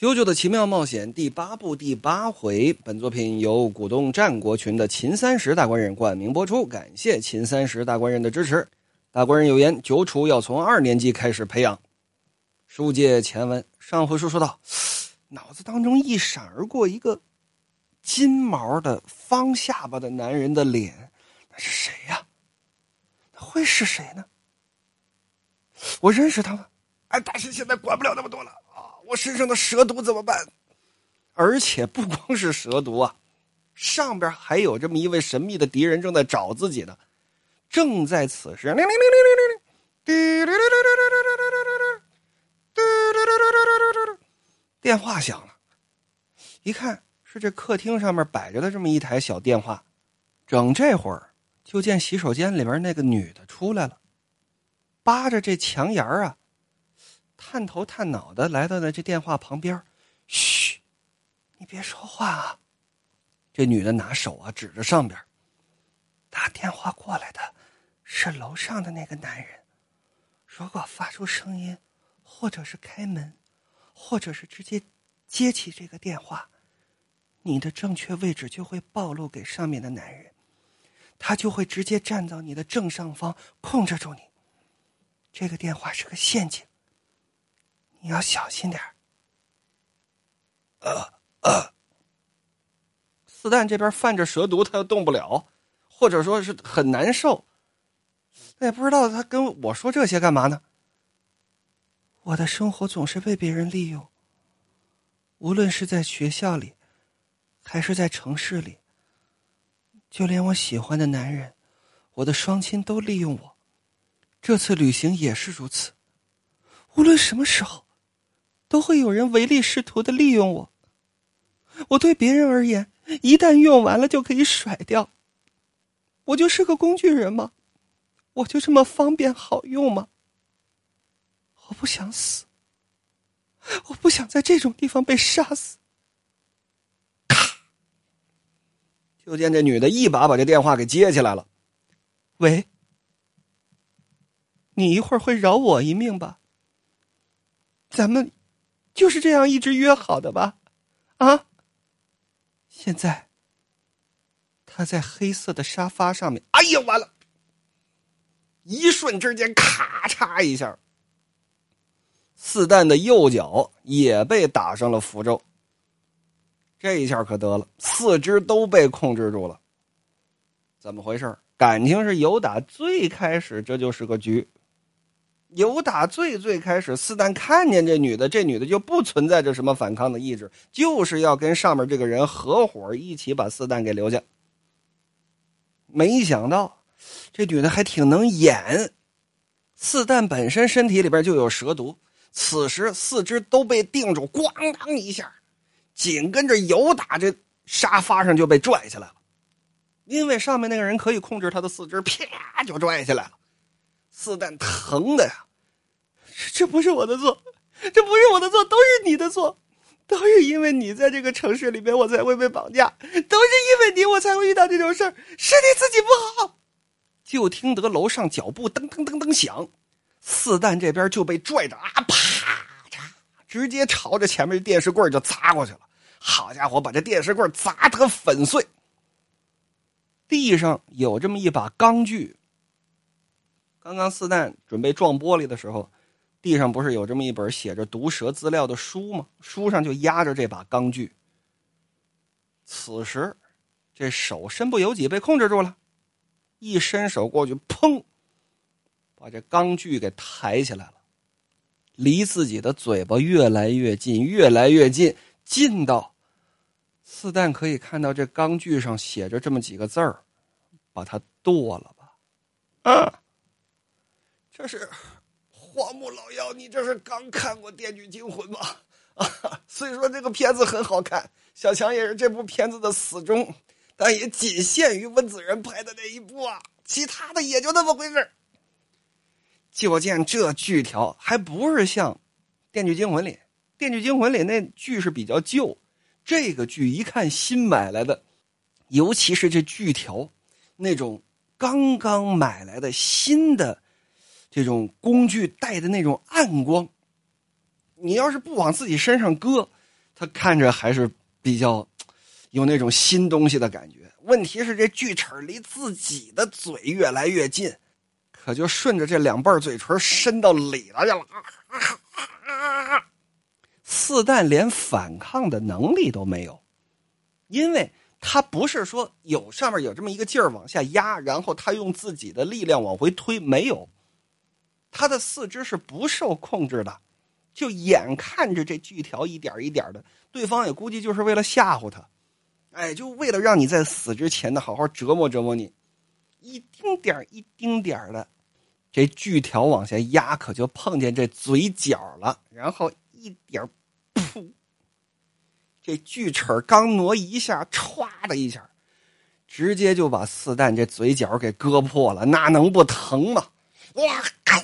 《九九的奇妙冒险》第八部第八回，本作品由鼓动战国群的秦三十大官人冠名播出，感谢秦三十大官人的支持。大官人有言：九楚要从二年级开始培养。书接前文，上回书说到，脑子当中一闪而过一个金毛的方下巴的男人的脸，那是谁呀？会是谁呢？我认识他吗？哎，但是现在管不了那么多了。我身上的蛇毒怎么办？而且不光是蛇毒啊，上边还有这么一位神秘的敌人正在找自己呢。正在此时，电话响了，一看是这客厅上面摆着的这么一台小电话。整这会儿，就见洗手间里边那个女的出来了，扒着这墙沿啊。探头探脑的来到了这电话旁边，嘘，你别说话啊！这女的拿手啊指着上边，打电话过来的是楼上的那个男人。如果发出声音，或者是开门，或者是直接接起这个电话，你的正确位置就会暴露给上面的男人，他就会直接站到你的正上方控制住你。这个电话是个陷阱。你要小心点呃呃，四蛋这边犯着蛇毒，他又动不了，或者说是很难受。也不知道他跟我说这些干嘛呢？我的生活总是被别人利用，无论是在学校里，还是在城市里，就连我喜欢的男人，我的双亲都利用我。这次旅行也是如此，无论什么时候。都会有人唯利是图的利用我。我对别人而言，一旦用完了就可以甩掉。我就是个工具人吗？我就这么方便好用吗？我不想死。我不想在这种地方被杀死。咔！就见这女的一把把这电话给接起来了。喂，你一会儿会饶我一命吧？咱们。就是这样一直约好的吧，啊！现在他在黑色的沙发上面，哎呀，完了！一瞬之间，咔嚓一下，四蛋的右脚也被打上了符咒。这一下可得了，四肢都被控制住了。怎么回事？感情是由打最开始，这就是个局。由打最最开始，四蛋看见这女的，这女的就不存在着什么反抗的意志，就是要跟上面这个人合伙一起把四蛋给留下。没想到，这女的还挺能演。四蛋本身身体里边就有蛇毒，此时四肢都被定住，咣当一下，紧跟着由打这沙发上就被拽下来了，因为上面那个人可以控制他的四肢，啪就拽下来了。四蛋疼的呀，这不是我的错，这不是我的错，都是你的错，都是因为你在这个城市里面，我才会被绑架，都是因为你，我才会遇到这种事儿，是你自己不好。就听得楼上脚步噔噔噔噔响，四蛋这边就被拽着啊，啪嚓，直接朝着前面电视柜就砸过去了。好家伙，把这电视柜砸得粉碎。地上有这么一把钢锯。刚刚四蛋准备撞玻璃的时候，地上不是有这么一本写着毒蛇资料的书吗？书上就压着这把钢锯。此时，这手身不由己被控制住了，一伸手过去，砰，把这钢锯给抬起来了，离自己的嘴巴越来越近，越来越近，近到四蛋可以看到这钢锯上写着这么几个字儿：“把它剁了吧。”啊。这是荒木老妖，你这是刚看过《电锯惊魂》吗？啊，虽说这个片子很好看，小强也是这部片子的死忠，但也仅限于温子仁拍的那一部啊，其他的也就那么回事就见这锯条还不是像《电锯惊魂》里，《电锯惊魂》里那锯是比较旧，这个锯一看新买来的，尤其是这锯条，那种刚刚买来的新的。这种工具带的那种暗光，你要是不往自己身上搁，他看着还是比较有那种新东西的感觉。问题是这锯齿离自己的嘴越来越近，可就顺着这两瓣嘴唇伸到里头去了。四蛋连反抗的能力都没有，因为他不是说有上面有这么一个劲儿往下压，然后他用自己的力量往回推，没有，他的四肢是不受控制的，就眼看着这锯条一点一点的，对方也估计就是为了吓唬他。哎，就为了让你在死之前呢，好好折磨折磨你，一丁点儿一丁点儿的，这锯条往下压，可就碰见这嘴角了，然后一点噗，这锯齿刚挪一下，歘的一下，直接就把四蛋这嘴角给割破了，那能不疼吗？哇！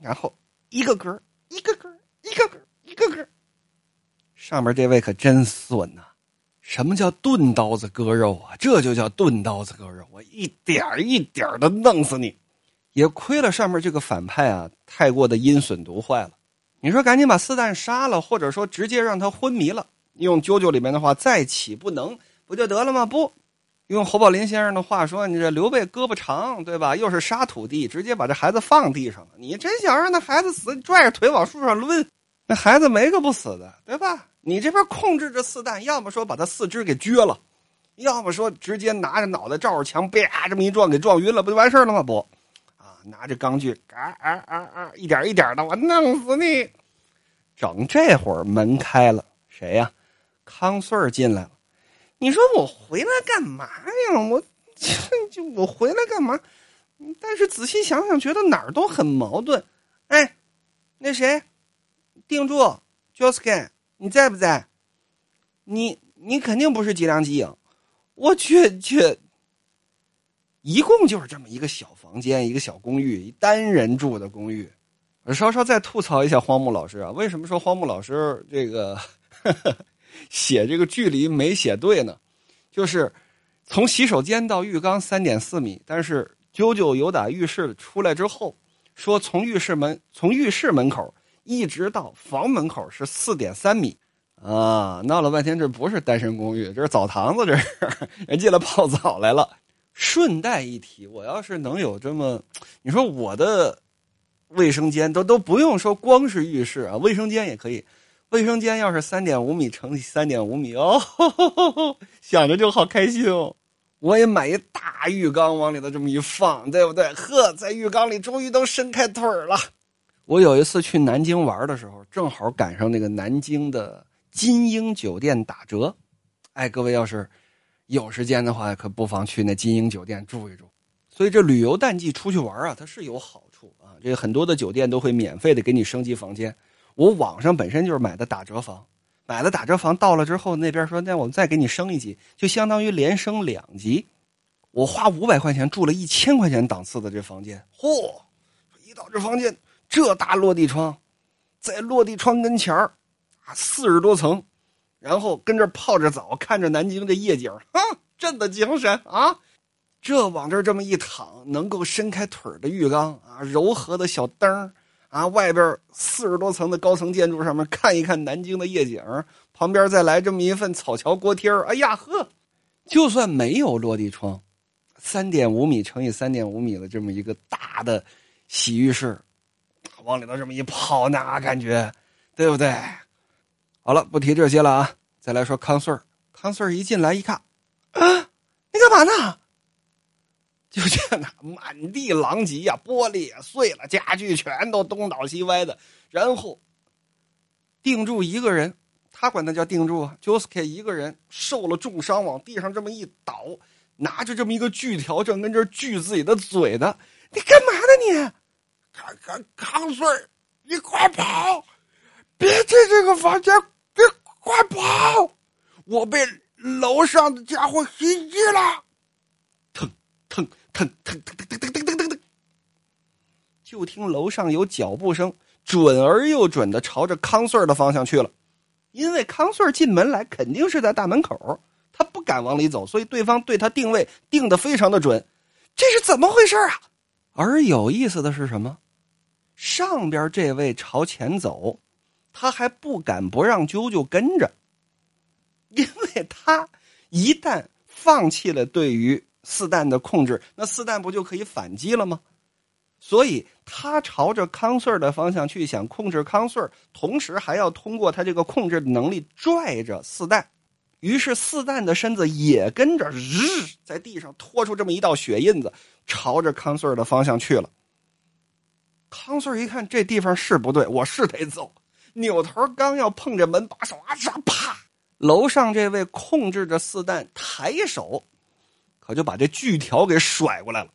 然后一个根一个根一个根一个根上面这位可真损呐！什么叫钝刀子割肉啊？这就叫钝刀子割肉，我一点一点的弄死你！也亏了上面这个反派啊，太过的阴损毒坏了。你说赶紧把四蛋杀了，或者说直接让他昏迷了，用啾啾里面的话再起不能，不就得了吗？不用侯宝林先生的话说，你这刘备胳膊长，对吧？又是杀土地，直接把这孩子放地上了。你真想让那孩子死，你拽着腿往树上抡，那孩子没个不死的，对吧？你这边控制着四蛋，要么说把他四肢给撅了，要么说直接拿着脑袋照着墙，啪这么一撞，给撞晕了，不就完事了吗？不，啊，拿着钢锯，啊啊啊啊，一点一点的，我弄死你！整这会儿门开了，谁呀？康顺进来了。你说我回来干嘛呀？我就我回来干嘛？但是仔细想想，觉得哪儿都很矛盾。哎，那谁，定住 j o s k i n 你在不在？你你肯定不是吉良吉影，我去去。一共就是这么一个小房间，一个小公寓，单人住的公寓。稍稍再吐槽一下荒木老师啊，为什么说荒木老师这个写这个距离没写对呢？就是从洗手间到浴缸三点四米，但是啾啾有打浴室出来之后，说从浴室门从浴室门口。一直到房门口是四点三米，啊，闹了半天这不是单身公寓，这是澡堂子，这是人进来泡澡来了。顺带一提，我要是能有这么，你说我的卫生间都都不用说，光是浴室啊，卫生间也可以。卫生间要是三点五米乘以三点五米哦，想着就好开心哦。我也买一大浴缸往里头这么一放，对不对？呵，在浴缸里终于都伸开腿了。我有一次去南京玩的时候，正好赶上那个南京的金鹰酒店打折，哎，各位要是有时间的话，可不妨去那金鹰酒店住一住。所以这旅游淡季出去玩啊，它是有好处啊。这很多的酒店都会免费的给你升级房间。我网上本身就是买的打折房，买了打折房到了之后，那边说那我们再给你升一级，就相当于连升两级。我花五百块钱住了一千块钱档次的这房间，嚯，一到这房间。这大落地窗，在落地窗跟前儿，啊，四十多层，然后跟这泡着澡，看着南京的夜景，啊，朕的精神啊！这往这这么一躺，能够伸开腿的浴缸啊，柔和的小灯啊，外边四十多层的高层建筑上面看一看南京的夜景，旁边再来这么一份草桥锅贴哎呀呵，就算没有落地窗，三点五米乘以三点五米的这么一个大的洗浴室。往里头这么一泡，那感觉，对不对？好了，不提这些了啊。再来说康顺康顺一进来一看，啊，你干嘛呢？就见那满地狼藉呀，玻璃也碎了，家具全都东倒西歪的。然后定住一个人，他管他叫定住啊。，Joske 一个人受了重伤，往地上这么一倒，拿着这么一个锯条，正跟这锯自己的嘴呢。你干嘛呢你？康康康顺，你快跑！别进这个房间！别快跑！我被楼上的家伙袭击了！疼疼腾腾腾腾腾腾腾腾腾！就听楼上有脚步声，准而又准的朝着康顺的方向去了。因为康顺进门来肯定是在大门口，他不敢往里走，所以对方对他定位定的非常的准。这是怎么回事啊？而有意思的是什么？上边这位朝前走，他还不敢不让啾啾跟着，因为他一旦放弃了对于四蛋的控制，那四蛋不就可以反击了吗？所以他朝着康穗儿的方向去，想控制康穗儿，同时还要通过他这个控制能力拽着四蛋。于是四蛋的身子也跟着日在地上拖出这么一道血印子，朝着康穗儿的方向去了。康穗儿一看这地方是不对，我是得走。扭头刚要碰着门把手，啊啪！楼上这位控制着四蛋抬手，可就把这锯条给甩过来了。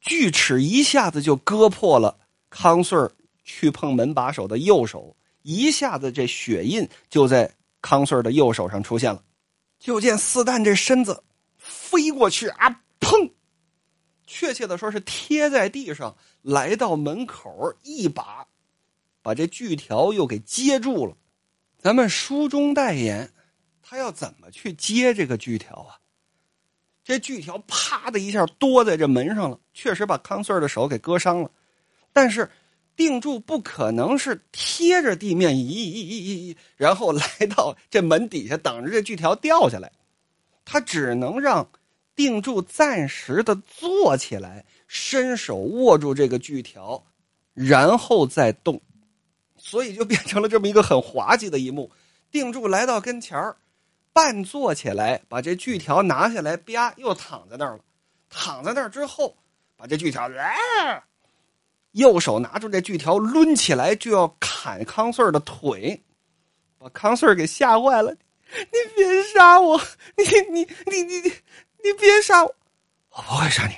锯齿一下子就割破了康顺去碰门把手的右手，一下子这血印就在康顺的右手上出现了。就见四蛋这身子飞过去啊，砰！确切的说是贴在地上，来到门口，一把把这锯条又给接住了。咱们书中代言，他要怎么去接这个锯条啊？这锯条啪的一下多在这门上了，确实把康穗儿的手给割伤了。但是定柱不可能是贴着地面，咦咦咦咦，然后来到这门底下等着这锯条掉下来，他只能让定柱暂时的坐起来，伸手握住这个锯条，然后再动，所以就变成了这么一个很滑稽的一幕。定柱来到跟前儿。半坐起来，把这锯条拿下来，啪，又躺在那儿了。躺在那儿之后，把这锯条，右手拿住这锯条，抡起来就要砍康穗儿的腿，把康穗儿给吓坏了。你别杀我！你你你你你你别杀我！我不会杀你，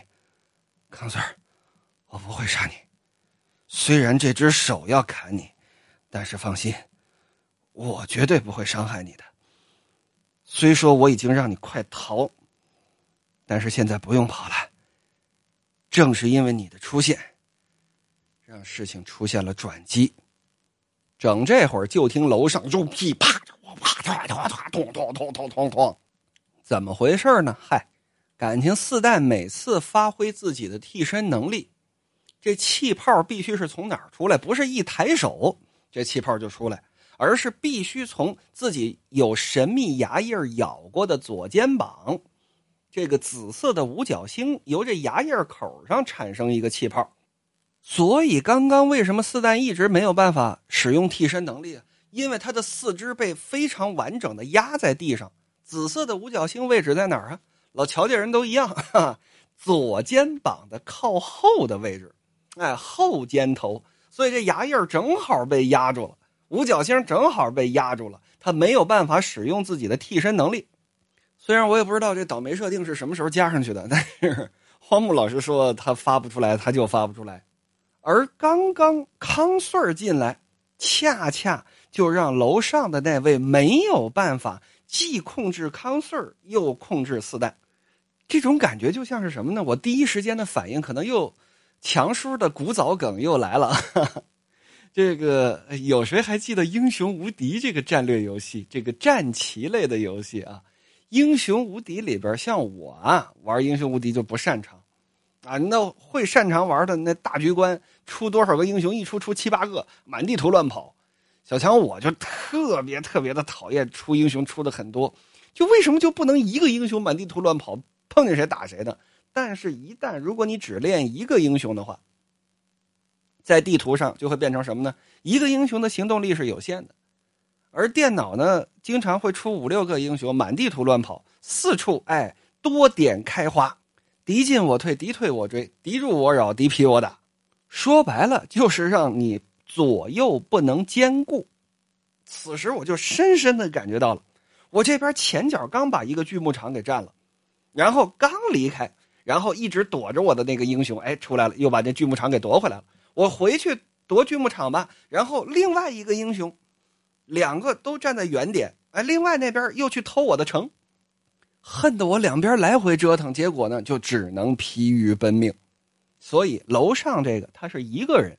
康穗儿，我不会杀你。虽然这只手要砍你，但是放心，我绝对不会伤害你的。虽说我已经让你快逃，但是现在不用跑了。正是因为你的出现，让事情出现了转机。整这会儿，就听楼上就噼啪啪啪啪啪咚咚咚咚咚咚，怎么回事呢？嗨，感情四代每次发挥自己的替身能力，这气泡必须是从哪儿出来？不是一抬手，这气泡就出来。而是必须从自己有神秘牙印咬过的左肩膀，这个紫色的五角星由这牙印口上产生一个气泡，所以刚刚为什么四蛋一直没有办法使用替身能力啊？因为他的四肢被非常完整的压在地上。紫色的五角星位置在哪儿啊？老乔家人都一样，哈，左肩膀的靠后的位置，哎，后肩头，所以这牙印正好被压住了。五角星正好被压住了，他没有办法使用自己的替身能力。虽然我也不知道这倒霉设定是什么时候加上去的，但是荒木老师说他发不出来，他就发不出来。而刚刚康穗进来，恰恰就让楼上的那位没有办法既控制康穗又控制四蛋。这种感觉就像是什么呢？我第一时间的反应可能又强叔的古早梗又来了。这个有谁还记得《英雄无敌》这个战略游戏？这个战棋类的游戏啊，《英雄无敌》里边，像我啊玩《英雄无敌》就不擅长，啊，那会擅长玩的那大局观出多少个英雄，一出出七八个，满地图乱跑。小强我就特别特别的讨厌出英雄出的很多，就为什么就不能一个英雄满地图乱跑，碰见谁打谁呢？但是，一旦如果你只练一个英雄的话，在地图上就会变成什么呢？一个英雄的行动力是有限的，而电脑呢，经常会出五六个英雄满地图乱跑，四处哎多点开花，敌进我退，敌退我追，敌入我扰，敌疲我打。说白了就是让你左右不能兼顾。此时我就深深的感觉到了，我这边前脚刚把一个锯木厂给占了，然后刚离开，然后一直躲着我的那个英雄哎出来了，又把这锯木厂给夺回来了。我回去夺锯木厂吧，然后另外一个英雄，两个都站在原点，哎，另外那边又去偷我的城，恨得我两边来回折腾，结果呢就只能疲于奔命。所以楼上这个他是一个人，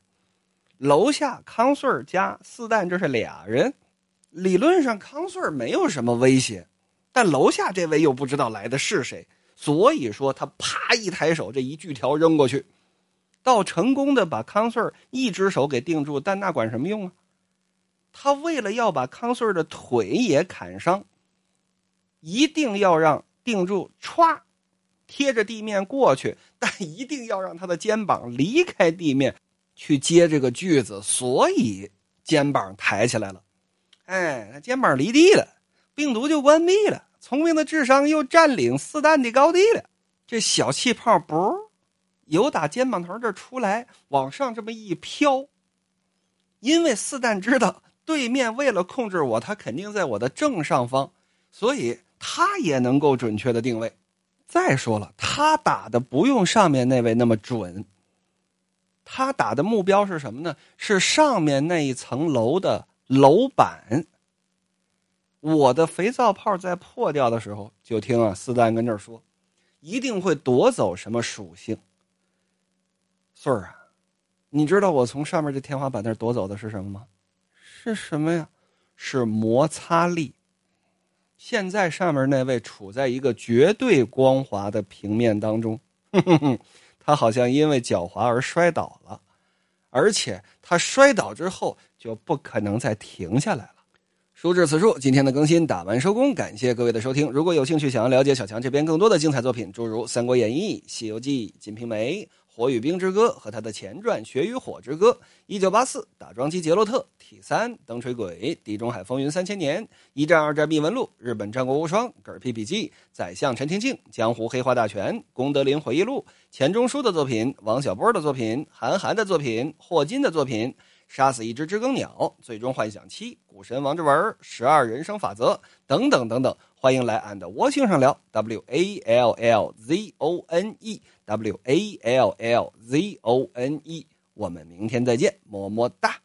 楼下康顺儿加四蛋这是俩人，理论上康顺儿没有什么威胁，但楼下这位又不知道来的是谁，所以说他啪一抬手，这一锯条扔过去。到成功的把康穗儿一只手给定住，但那管什么用啊？他为了要把康顺的腿也砍伤，一定要让定住歘贴着地面过去，但一定要让他的肩膀离开地面去接这个锯子，所以肩膀抬起来了。哎，肩膀离地了，病毒就关闭了，聪明的智商又占领四弹的高地了。这小气泡不由打肩膀头这出来，往上这么一飘。因为四蛋知道对面为了控制我，他肯定在我的正上方，所以他也能够准确的定位。再说了，他打的不用上面那位那么准，他打的目标是什么呢？是上面那一层楼的楼板。我的肥皂泡在破掉的时候，就听啊四蛋跟这儿说。一定会夺走什么属性？穗儿啊，你知道我从上面这天花板那儿夺走的是什么吗？是什么呀？是摩擦力。现在上面那位处在一个绝对光滑的平面当中，他好像因为脚滑而摔倒了，而且他摔倒之后就不可能再停下来了。书至此处，今天的更新打完收工，感谢各位的收听。如果有兴趣想要了解小强这边更多的精彩作品，诸如《三国演义》《西游记》《金瓶梅》《火与冰之歌》和他的前传《雪与火之歌》《一九八四》《打桩机杰洛特》《T 三》《灯锤鬼》《地中海风云三千年》《一战二战秘闻录》《日本战国无双》《嗝屁笔记》《宰相陈廷敬》《江湖黑话大全》《功德林回忆录》钱钟书的作品、王小波的作品、韩寒的作品、霍金的作品。杀死一只知更鸟，最终幻想七，股神王志文，十二人生法则等等等等，欢迎来俺的窝星上聊 w a l l z o n e W A l l z o n e，我们明天再见，么么哒。